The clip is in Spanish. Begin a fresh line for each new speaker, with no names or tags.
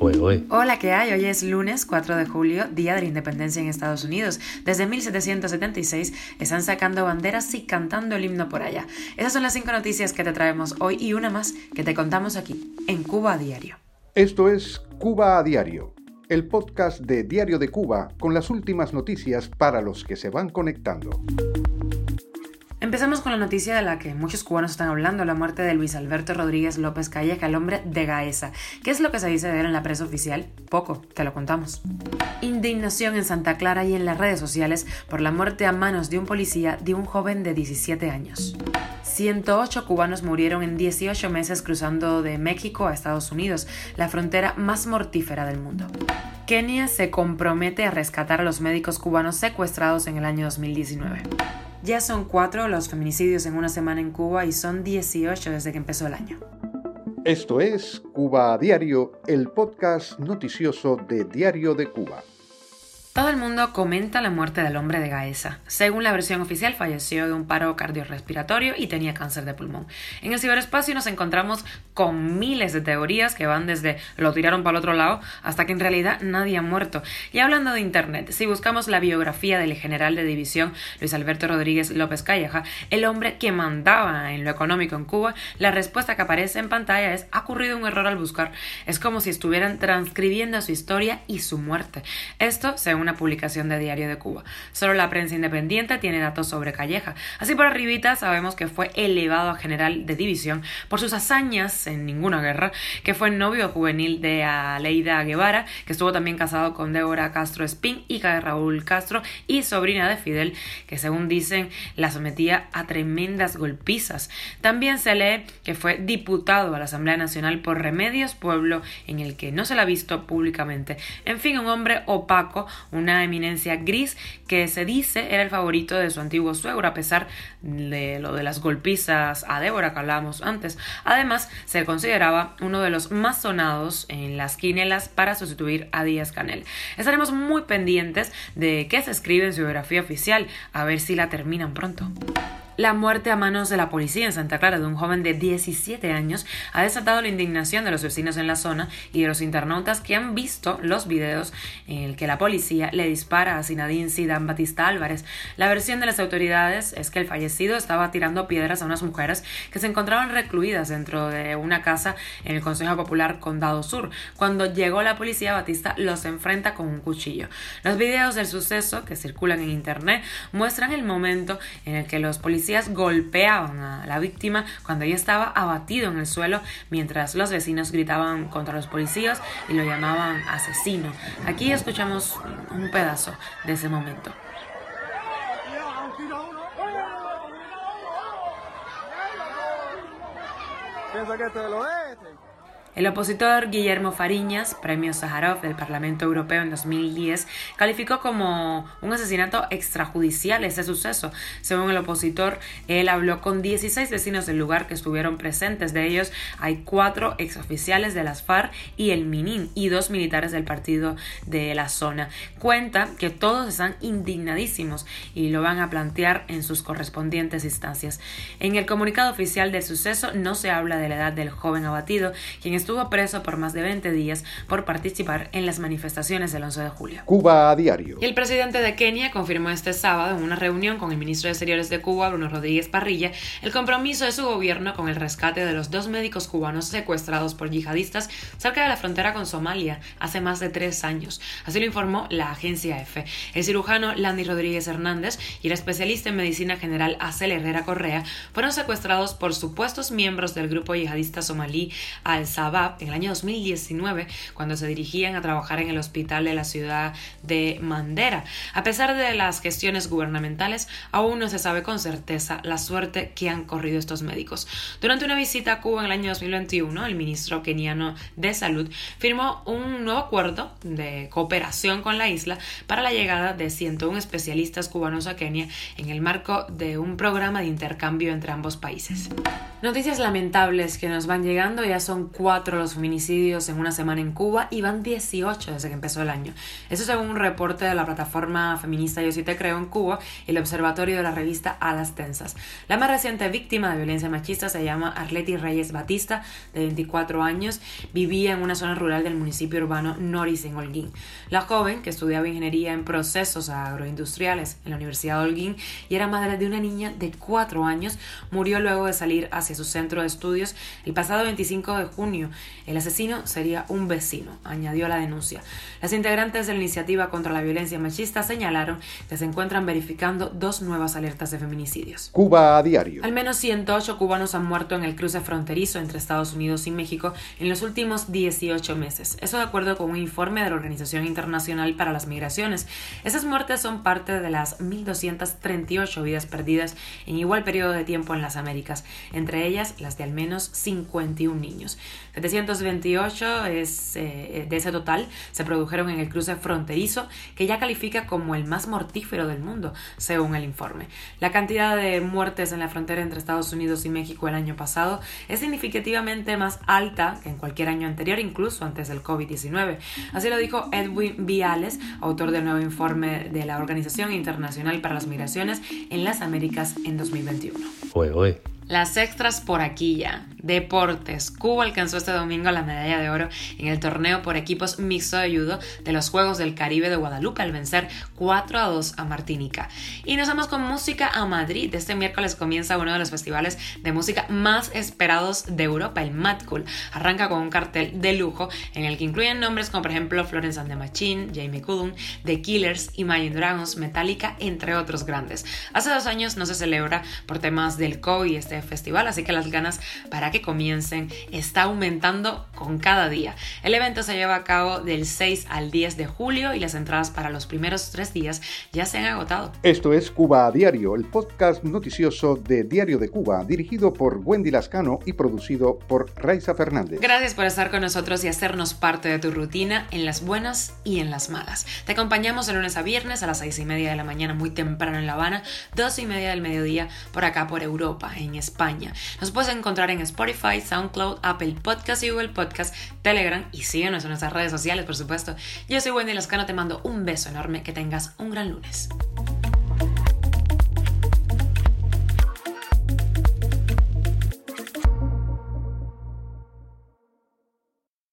Hola, ¿qué hay? Hoy es lunes 4 de julio, Día de la Independencia en Estados Unidos. Desde 1776 están sacando banderas y cantando el himno por allá. Esas son las cinco noticias que te traemos hoy y una más que te contamos aquí, en Cuba a Diario.
Esto es Cuba a Diario, el podcast de Diario de Cuba con las últimas noticias para los que se van conectando.
Empezamos con la noticia de la que muchos cubanos están hablando, la muerte de Luis Alberto Rodríguez López Calleja, el hombre de Gaesa. ¿Qué es lo que se dice de él en la prensa oficial? Poco, te lo contamos. Indignación en Santa Clara y en las redes sociales por la muerte a manos de un policía de un joven de 17 años. 108 cubanos murieron en 18 meses cruzando de México a Estados Unidos, la frontera más mortífera del mundo. Kenia se compromete a rescatar a los médicos cubanos secuestrados en el año 2019. Ya son cuatro los feminicidios en una semana en Cuba y son 18 desde que empezó el año.
Esto es Cuba a Diario, el podcast noticioso de Diario de Cuba.
Todo el mundo comenta la muerte del hombre de Gaesa. Según la versión oficial, falleció de un paro cardiorrespiratorio y tenía cáncer de pulmón. En el ciberespacio nos encontramos con miles de teorías que van desde lo tiraron para el otro lado hasta que en realidad nadie ha muerto. Y hablando de Internet, si buscamos la biografía del general de división Luis Alberto Rodríguez López Calleja, el hombre que mandaba en lo económico en Cuba, la respuesta que aparece en pantalla es ha ocurrido un error al buscar. Es como si estuvieran transcribiendo su historia y su muerte. Esto, según publicación de Diario de Cuba. Solo la prensa independiente tiene datos sobre Calleja. Así por arribita sabemos que fue elevado a general de división por sus hazañas en ninguna guerra, que fue novio juvenil de Aleida Guevara, que estuvo también casado con Débora Castro Espín, hija de Raúl Castro y sobrina de Fidel, que según dicen la sometía a tremendas golpizas. También se lee que fue diputado a la Asamblea Nacional por Remedios Pueblo, en el que no se la ha visto públicamente. En fin, un hombre opaco, una eminencia gris que se dice era el favorito de su antiguo suegro, a pesar de lo de las golpizas a Débora que hablábamos antes. Además, se consideraba uno de los más sonados en las quinelas para sustituir a Díaz Canel. Estaremos muy pendientes de qué se escribe en su biografía oficial, a ver si la terminan pronto. La muerte a manos de la policía en Santa Clara de un joven de 17 años ha desatado la indignación de los vecinos en la zona y de los internautas que han visto los videos en el que la policía le dispara a Sinadín Sidán Batista Álvarez. La versión de las autoridades es que el fallecido estaba tirando piedras a unas mujeres que se encontraban recluidas dentro de una casa en el Consejo Popular Condado Sur. Cuando llegó la policía, Batista los enfrenta con un cuchillo. Los videos del suceso que circulan en internet muestran el momento en el que los policías golpeaban a la víctima cuando ella estaba abatido en el suelo mientras los vecinos gritaban contra los policías y lo llamaban asesino. Aquí escuchamos un pedazo de ese momento. El opositor Guillermo Fariñas, premio Sájarov del Parlamento Europeo en 2010, calificó como un asesinato extrajudicial ese suceso. Según el opositor, él habló con 16 vecinos del lugar que estuvieron presentes. De ellos hay cuatro exoficiales de las FARC y el MININ y dos militares del partido de la zona. Cuenta que todos están indignadísimos y lo van a plantear en sus correspondientes instancias. En el comunicado oficial del suceso no se habla de la edad del joven abatido, quien estuvo preso por más de 20 días por participar en las manifestaciones del 11 de julio.
Cuba a diario.
Y el presidente de Kenia confirmó este sábado en una reunión con el ministro de Exteriores de Cuba, Bruno Rodríguez Parrilla, el compromiso de su gobierno con el rescate de los dos médicos cubanos secuestrados por yihadistas cerca de la frontera con Somalia hace más de tres años. Así lo informó la agencia EFE. El cirujano Landy Rodríguez Hernández y el especialista en medicina general Acel Herrera Correa fueron secuestrados por supuestos miembros del grupo yihadista somalí Al-Sabah en el año 2019 cuando se dirigían a trabajar en el hospital de la ciudad de Mandera. A pesar de las gestiones gubernamentales, aún no se sabe con certeza la suerte que han corrido estos médicos. Durante una visita a Cuba en el año 2021, el ministro keniano de Salud firmó un nuevo acuerdo de cooperación con la isla para la llegada de 101 especialistas cubanos a Kenia en el marco de un programa de intercambio entre ambos países. Noticias lamentables que nos van llegando ya son cuatro 24 los feminicidios en una semana en Cuba y van 18 desde que empezó el año. Eso según un reporte de la plataforma feminista Yo sí te creo en Cuba y el observatorio de la revista Alas Tensas. La más reciente víctima de violencia machista se llama Arleti Reyes Batista, de 24 años, vivía en una zona rural del municipio urbano Noris en Holguín. La joven, que estudiaba ingeniería en procesos agroindustriales en la Universidad de Holguín y era madre de una niña de 4 años, murió luego de salir hacia su centro de estudios el pasado 25 de junio. El asesino sería un vecino, añadió la denuncia. Las integrantes de la iniciativa contra la violencia machista señalaron que se encuentran verificando dos nuevas alertas de feminicidios.
Cuba a diario.
Al menos 108 cubanos han muerto en el cruce fronterizo entre Estados Unidos y México en los últimos 18 meses. Eso de acuerdo con un informe de la Organización Internacional para las Migraciones. Esas muertes son parte de las 1.238 vidas perdidas en igual periodo de tiempo en las Américas, entre ellas las de al menos 51 niños. 728 es, eh, de ese total se produjeron en el cruce fronterizo, que ya califica como el más mortífero del mundo, según el informe. La cantidad de muertes en la frontera entre Estados Unidos y México el año pasado es significativamente más alta que en cualquier año anterior, incluso antes del COVID-19. Así lo dijo Edwin Viales, autor del nuevo informe de la Organización Internacional para las Migraciones en las Américas en 2021. Las extras por aquí ya. Deportes. Cuba alcanzó este domingo la medalla de oro en el torneo por equipos mixto de judo de los Juegos del Caribe de Guadalupe al vencer 4 a 2 a Martinica. Y nos vamos con música a Madrid. Este miércoles comienza uno de los festivales de música más esperados de Europa, el Mad Cool. Arranca con un cartel de lujo en el que incluyen nombres como por ejemplo Florence and the Machine, Jamie Cullum, The Killers, Imagine Dragons, Metallica, entre otros grandes. Hace dos años no se celebra por temas del COVID este festival, así que las ganas para que comiencen está aumentando con cada día. El evento se lleva a cabo del 6 al 10 de julio y las entradas para los primeros tres días ya se han agotado.
Esto es Cuba a Diario, el podcast noticioso de Diario de Cuba, dirigido por Wendy Lascano y producido por Raiza Fernández.
Gracias por estar con nosotros y hacernos parte de tu rutina en las buenas y en las malas. Te acompañamos de lunes a viernes a las 6 y media de la mañana, muy temprano en La Habana, 2 y media del mediodía por acá por Europa, en España. Nos puedes encontrar en Spotify, SoundCloud, Apple Podcast y Google Podcast, Telegram y síguenos en nuestras redes sociales, por supuesto. Yo soy Wendy Lascano, te mando un beso enorme, que tengas un gran lunes.